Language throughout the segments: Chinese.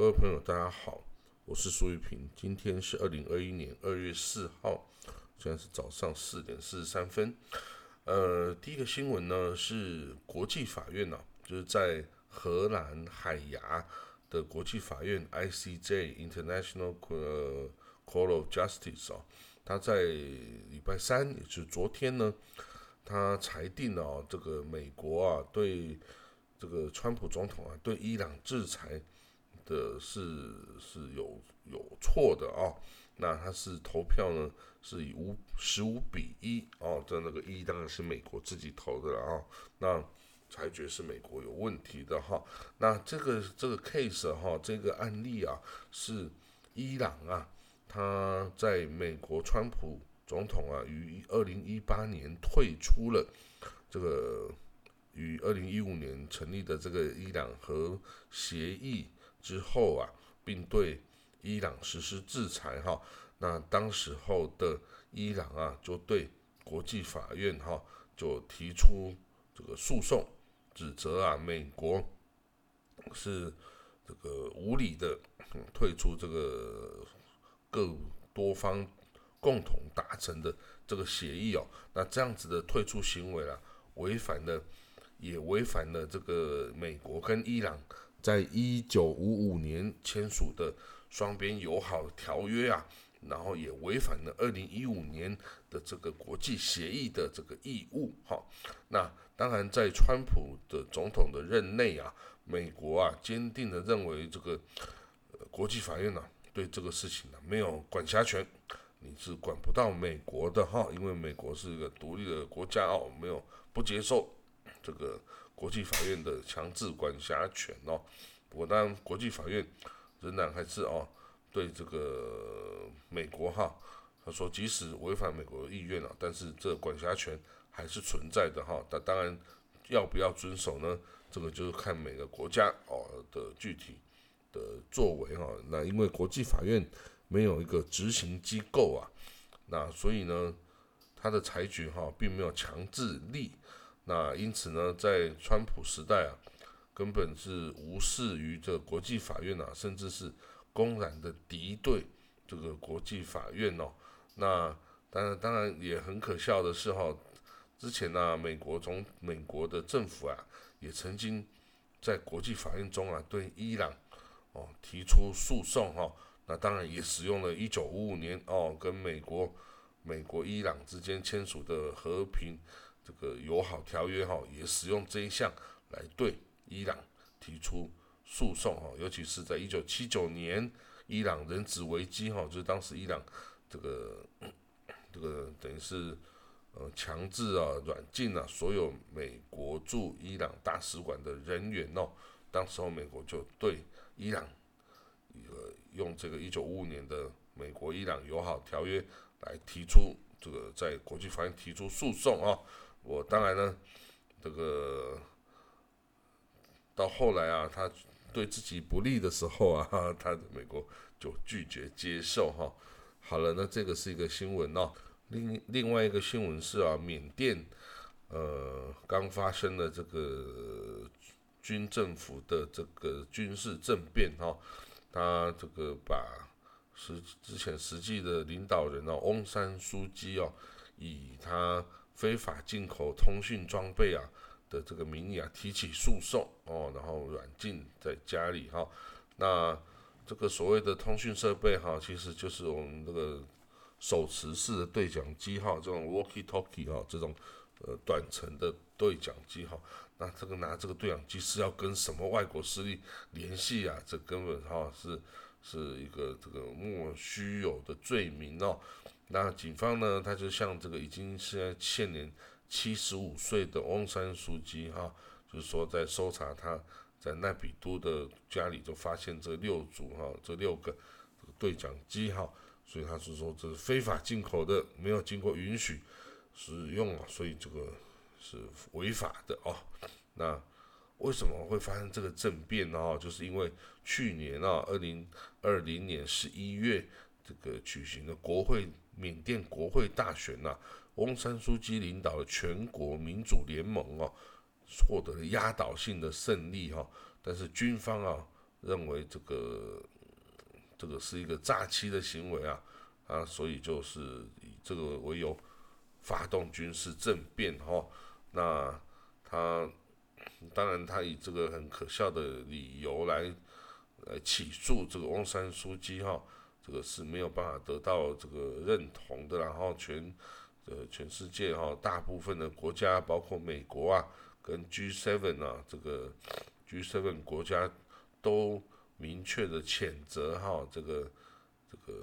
各位朋友，大家好，我是苏玉平。今天是二零二一年二月四号，现在是早上四点四十三分。呃，第一个新闻呢是国际法院呢，就是在荷兰海牙的国际法院 ICJ International Court of Justice 啊，他在礼拜三，也就是昨天呢，他裁定了这个美国啊对这个川普总统啊对伊朗制裁。的是是有有错的啊，那他是投票呢，是以五十五比一哦，这那个一当然是美国自己投的了啊，那裁决是美国有问题的哈，那这个这个 case 哈，这个案例啊，是伊朗啊，他在美国川普总统啊于二零一八年退出了这个于二零一五年成立的这个伊朗核协议。之后啊，并对伊朗实施制裁哈，那当时候的伊朗啊，就对国际法院哈就提出这个诉讼，指责啊美国是这个无理的退出这个各多方共同达成的这个协议哦，那这样子的退出行为啊，违反了也违反了这个美国跟伊朗。在一九五五年签署的双边友好条约啊，然后也违反了二零一五年的这个国际协议的这个义务。哈，那当然在川普的总统的任内啊，美国啊坚定的认为这个国际法院呢对这个事情呢没有管辖权，你是管不到美国的哈，因为美国是一个独立的国家哦，没有不接受这个。国际法院的强制管辖权哦，不过当然，国际法院仍然还是哦，对这个美国哈，他说即使违反美国的意愿了，但是这管辖权还是存在的哈。那当然要不要遵守呢？这个就是看每个国家哦的具体的作为哈。那因为国际法院没有一个执行机构啊，那所以呢，他的裁决哈并没有强制力。那因此呢，在川普时代啊，根本是无视于这国际法院啊，甚至是公然的敌对这个国际法院哦。那当然，当然也很可笑的是哈，之前呢，美国从美国的政府啊，也曾经在国际法院中啊，对伊朗哦提出诉讼哈。那当然也使用了一九五五年哦，跟美国美国伊朗之间签署的和平。这个友好条约哈，也使用这一项来对伊朗提出诉讼哈，尤其是在一九七九年伊朗人质危机哈，就是当时伊朗这个这个等于是呃强制啊软禁了所有美国驻伊朗大使馆的人员哦，当时候美国就对伊朗呃用这个一九五五年的美国伊朗友好条约来提出这个在国际法院提出诉讼啊。我当然呢，这个到后来啊，他对自己不利的时候啊，他美国就拒绝接受哈。好了，那这个是一个新闻哦。另另外一个新闻是啊，缅甸呃刚发生的这个军政府的这个军事政变哈，他这个把实之前实际的领导人哦，翁山书记哦，以他。非法进口通讯装备啊的这个名义啊提起诉讼哦，然后软禁在家里哈。那这个所谓的通讯设备哈，其实就是我们这个手持式的对讲机哈，这种 walkie-talkie 哈，这种呃短程的对讲机哈。那这个拿这个对讲机是要跟什么外国势力联系啊？这根本哈是是一个这个莫须有的罪名哦。那警方呢？他就向这个已经是现年七十五岁的翁山书记哈，就是说在搜查他在奈比都的家里，就发现这六组哈，这六个对讲机哈，所以他是说这是非法进口的，没有经过允许使用啊，所以这个是违法的哦。那为什么会发生这个政变呢？就是因为去年啊，二零二零年十一月这个举行的国会。缅甸国会大选呐，翁山书记领导的全国民主联盟哦，获得了压倒性的胜利哈。但是军方啊，认为这个这个是一个诈欺的行为啊啊，所以就是以这个为由发动军事政变哈。那他当然他以这个很可笑的理由来来起诉这个翁山书记哈，这个是没有办法得到这个认同的。然后全呃全世界哈大部分的国家，包括美国啊跟 G7 啊这个 G7 国家都明确的谴责哈这个这个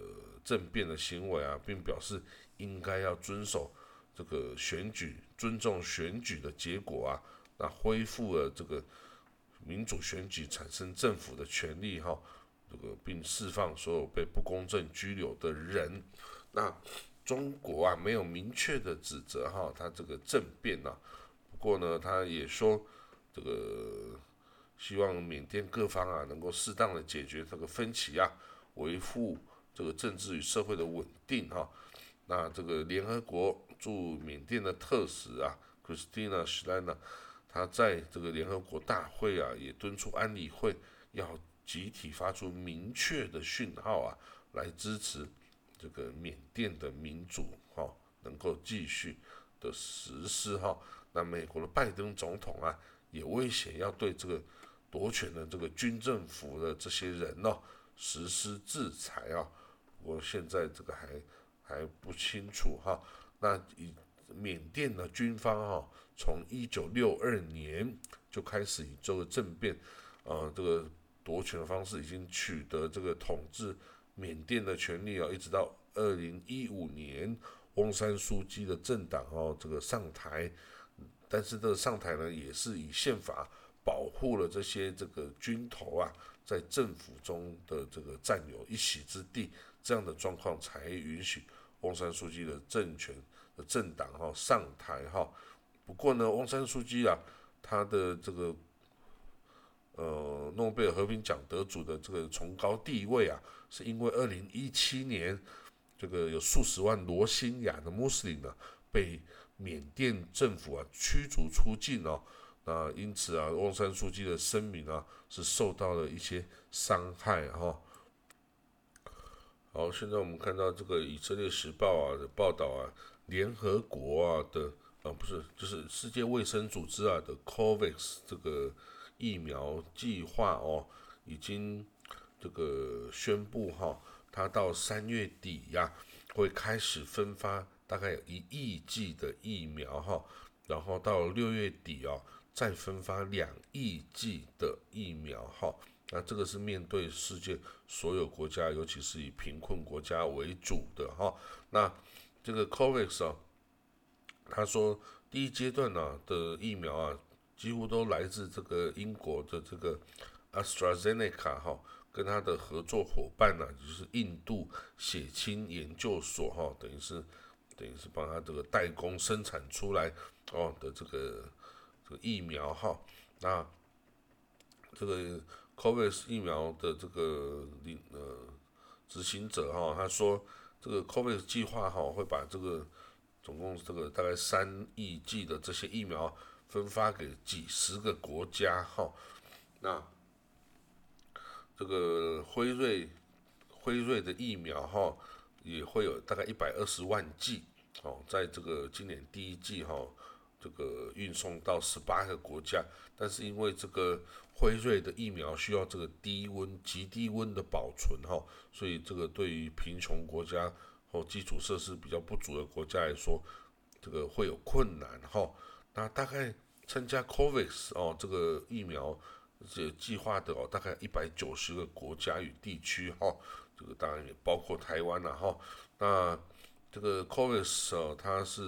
政变的行为啊，并表示应该要遵守这个选举。尊重选举的结果啊，那恢复了这个民主选举产生政府的权利哈，这个并释放所有被不公正拘留的人。那中国啊没有明确的指责哈，他这个政变呢，不过呢他也说这个希望缅甸各方啊能够适当的解决这个分歧啊，维护这个政治与社会的稳定哈。那这个联合国。驻缅甸的特使啊，Christina s h l a n a 他在这个联合国大会啊，也敦促安理会要集体发出明确的讯号啊，来支持这个缅甸的民主哈，能够继续的实施哈。那美国的拜登总统啊，也威胁要对这个夺权的这个军政府的这些人呢，实施制裁啊。不过现在这个还还不清楚哈。那以缅甸的军方哈，从一九六二年就开始以这个政变，呃，这个夺权的方式，已经取得这个统治缅甸的权利啊，一直到二零一五年，翁山书记的政党哦，这个上台，但是这个上台呢，也是以宪法保护了这些这个军头啊，在政府中的这个占有一席之地，这样的状况才允许。翁山书记的政权的政党哈上台哈，不过呢，翁山书记啊，他的这个呃诺贝尔和平奖得主的这个崇高地位啊，是因为二零一七年这个有数十万罗兴亚的穆斯林呢被缅甸政府啊驱逐出境哦，那因此啊，翁山书记的声明啊是受到了一些伤害哈。好，现在我们看到这个以色列时报啊的报道啊，联合国啊的啊不是，就是世界卫生组织啊的 COVAX 这个疫苗计划哦，已经这个宣布哈，它到三月底呀会开始分发大概有一亿剂的疫苗哈，然后到六月底啊再分发两亿剂的疫苗哈。那这个是面对世界所有国家，尤其是以贫困国家为主的哈。那这个 COVAX 啊，他说第一阶段呢的疫苗啊，几乎都来自这个英国的这个 AstraZeneca 哈，跟他的合作伙伴呢就是印度血清研究所哈，等于是等于是帮他这个代工生产出来哦的这个这个疫苗哈。那这个。COVID 疫苗的这个领呃执行者哈，他说这个 COVID 计划哈会把这个总共这个大概三亿剂的这些疫苗分发给几十个国家哈。那这个辉瑞辉瑞的疫苗哈也会有大概一百二十万剂哦，在这个今年第一季哈这个运送到十八个国家，但是因为这个。辉瑞的疫苗需要这个低温、极低温的保存哈，所以这个对于贫穷国家或基础设施比较不足的国家来说，这个会有困难哈。那大概参加 COVAX 哦这个疫苗这计划的哦，大概一百九十个国家与地区哈，这个当然也包括台湾了哈。那这个 COVAX 哦，它是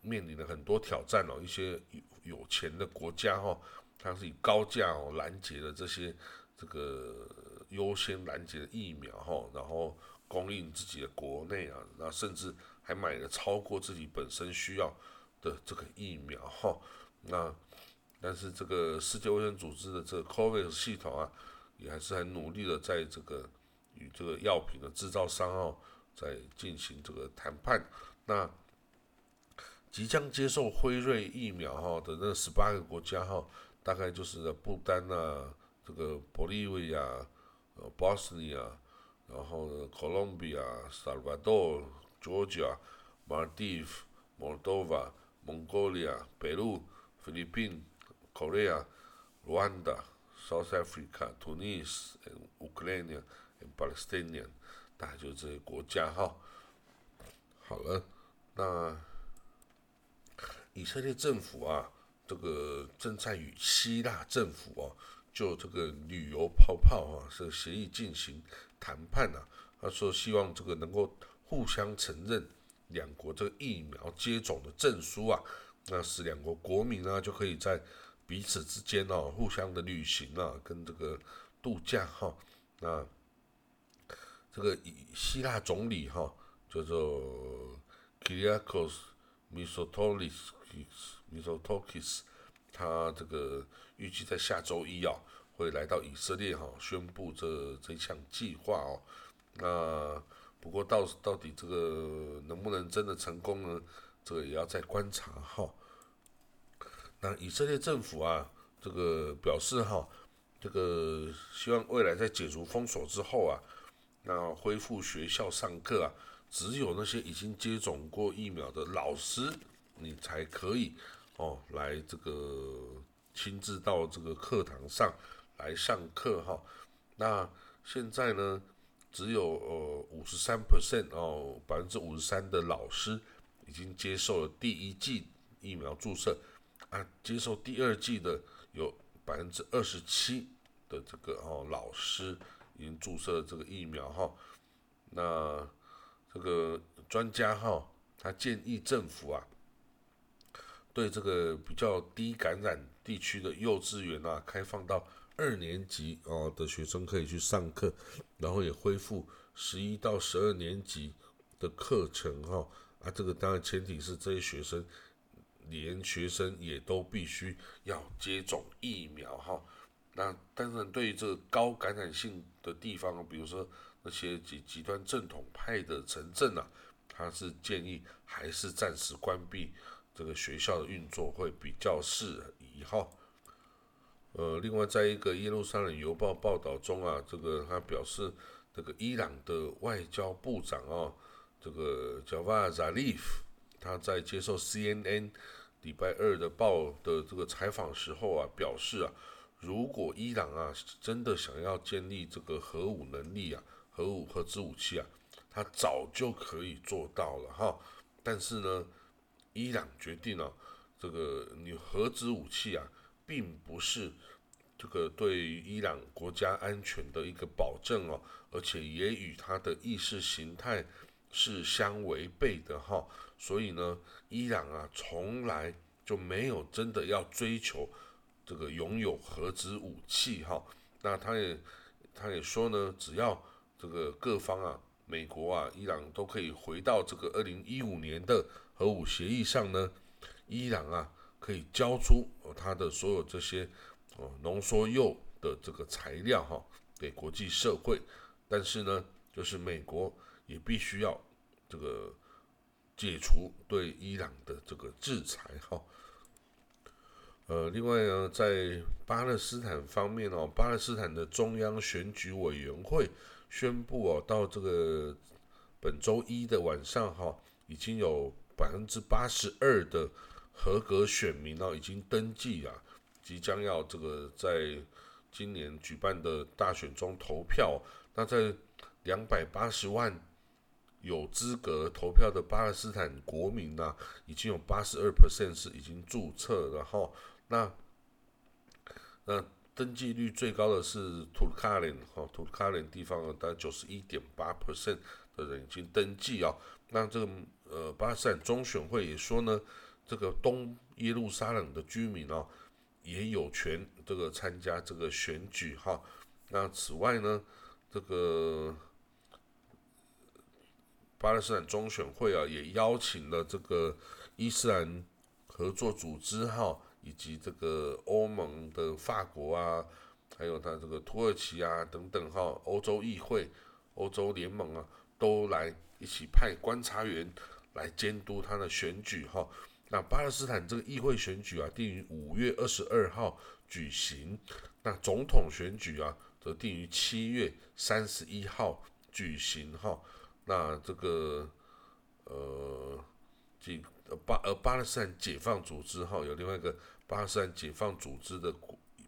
面临了很多挑战哦，一些有有钱的国家哈。它是以高价哦拦截的这些这个优先拦截的疫苗哈，然后供应自己的国内啊，那甚至还买了超过自己本身需要的这个疫苗哈。那但是这个世界卫生组织的这个 COVAX 系统啊，也还是很努力的在这个与这个药品的制造商哦在进行这个谈判。那即将接受辉瑞疫苗哈的那十八个国家哈。大概就是不丹啊，这个玻利维亚、呃，波斯尼亚，然后呢，哥伦比亚、萨尔瓦多、Georgia、马尔蒂夫、Moldova、蒙古利亚、秘鲁、菲律宾、Korea、Rwanda、South Africa、Tunis、Ukraine、Palestine，大概就这些国家哈。好了，那以色列政府啊，这个正在与希腊政府啊。就这个旅游泡泡啊，这个协议进行谈判啊。他说希望这个能够互相承认两国这个疫苗接种的证书啊，那使两国国民呢就可以在彼此之间哦互相的旅行啊，跟这个度假哈。那这个希腊总理哈叫做 Kyriakos Mitsotakis Mitsotakis。他这个预计在下周一啊，会来到以色列哈，宣布这这项计划哦。那不过到到底这个能不能真的成功呢？这个也要再观察哈。那以色列政府啊，这个表示哈，这个希望未来在解除封锁之后啊，那恢复学校上课啊，只有那些已经接种过疫苗的老师，你才可以。哦，来这个亲自到这个课堂上来上课哈。那现在呢，只有呃五十三 percent 哦，百分之五十三的老师已经接受了第一剂疫苗注射啊，接受第二剂的有百分之二十七的这个哦老师已经注射了这个疫苗哈。那这个专家哈，他建议政府啊。对这个比较低感染地区的幼稚园啊，开放到二年级哦的学生可以去上课，然后也恢复十一到十二年级的课程哈啊，这个当然前提是这些学生连学生也都必须要接种疫苗哈。那当然对于这个高感染性的地方，比如说那些极极端正统派的城镇啊，他是建议还是暂时关闭。这个学校的运作会比较适宜哈。呃，另外，在一个耶路撒冷邮报报道中啊，这个他表示，这个伊朗的外交部长啊，这个叫瓦扎利夫他在接受 CNN 礼拜二的报的这个采访时候啊，表示啊，如果伊朗啊真的想要建立这个核武能力啊，核武核子武器啊，他早就可以做到了哈。但是呢？伊朗决定了，这个你核子武器啊，并不是这个对于伊朗国家安全的一个保证哦，而且也与他的意识形态是相违背的哈。所以呢，伊朗啊，从来就没有真的要追求这个拥有核子武器哈。那他也他也说呢，只要这个各方啊，美国啊，伊朗都可以回到这个二零一五年的。核武协议上呢，伊朗啊可以交出它的所有这些哦浓缩铀的这个材料哈给国际社会，但是呢，就是美国也必须要这个解除对伊朗的这个制裁哈。呃，另外呢，在巴勒斯坦方面哦，巴勒斯坦的中央选举委员会宣布哦，到这个本周一的晚上哈，已经有。百分之八十二的合格选民呢，已经登记啊，即将要这个在今年举办的大选中投票。那在两百八十万有资格投票的巴勒斯坦国民呢，已经有八十二 percent 是已经注册，然后那那登记率最高的是土卡林哈，土卡林地方大概九十一点八 percent 的人已经登记啊，那这个。呃，巴勒斯坦中选会也说呢，这个东耶路撒冷的居民哦，也有权这个参加这个选举哈。那此外呢，这个巴勒斯坦中选会啊，也邀请了这个伊斯兰合作组织哈，以及这个欧盟的法国啊，还有他这个土耳其啊等等哈，欧洲议会、欧洲联盟啊，都来一起派观察员。来监督他的选举哈，那巴勒斯坦这个议会选举啊，定于五月二十二号举行。那总统选举啊，则定于七月三十一号举行哈。那这个呃，几巴呃巴勒斯坦解放组织哈，有另外一个巴勒斯坦解放组织的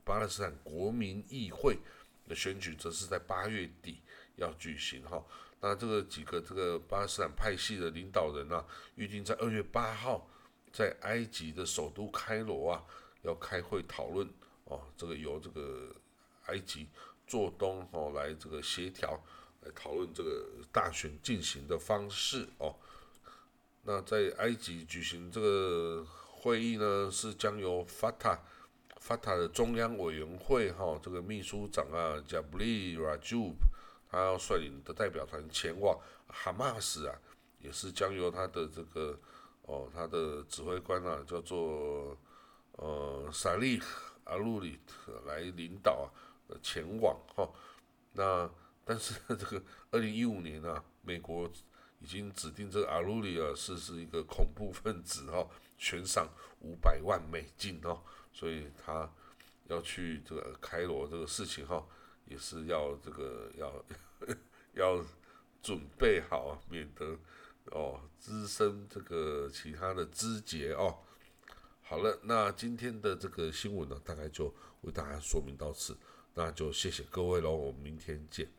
巴勒斯坦国民议会的选举，则是在八月底要举行哈。那这个几个这个巴勒斯坦派系的领导人啊，预定在二月八号。在埃及的首都开罗啊，要开会讨论哦，这个由这个埃及做东哦来这个协调，来讨论这个大选进行的方式哦。那在埃及举行这个会议呢，是将由 Fatah Fatah 的中央委员会哈这个秘书长啊 Jabli Rajub，他要率领的代表团前往哈马斯啊，也是将由他的这个。哦，他的指挥官啊，叫做呃萨利阿鲁里特来领导啊，前往哈。那但是这个 二零一五年啊，美国已经指定这个阿鲁里啊是是一个恐怖分子哈，悬赏五百万美金哦，所以他要去这个开罗这个事情哈，也是要这个要 要准备好，免得。哦，滋生这个其他的枝节哦。好了，那今天的这个新闻呢，大概就为大家说明到此，那就谢谢各位喽，我们明天见。